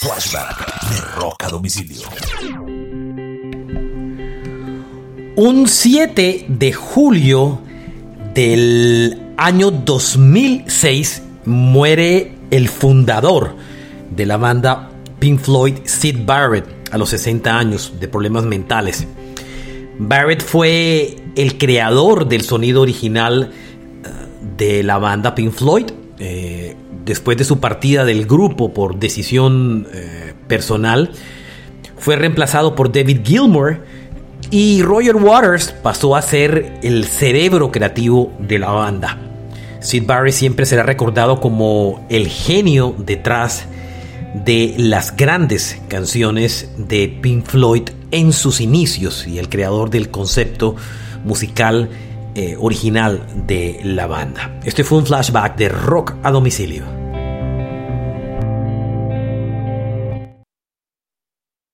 Flashback de Rock a Domicilio. Un 7 de julio del año 2006 muere el fundador de la banda Pink Floyd, Sid Barrett, a los 60 años de problemas mentales. Barrett fue el creador del sonido original eh, de la banda Pink Floyd. Eh, después de su partida del grupo por decisión eh, personal, fue reemplazado por David Gilmour y Roger Waters pasó a ser el cerebro creativo de la banda. Sid Barrett siempre será recordado como el genio detrás de las grandes canciones de Pink Floyd en sus inicios y el creador del concepto musical eh, original de la banda. Este fue un flashback de rock a domicilio.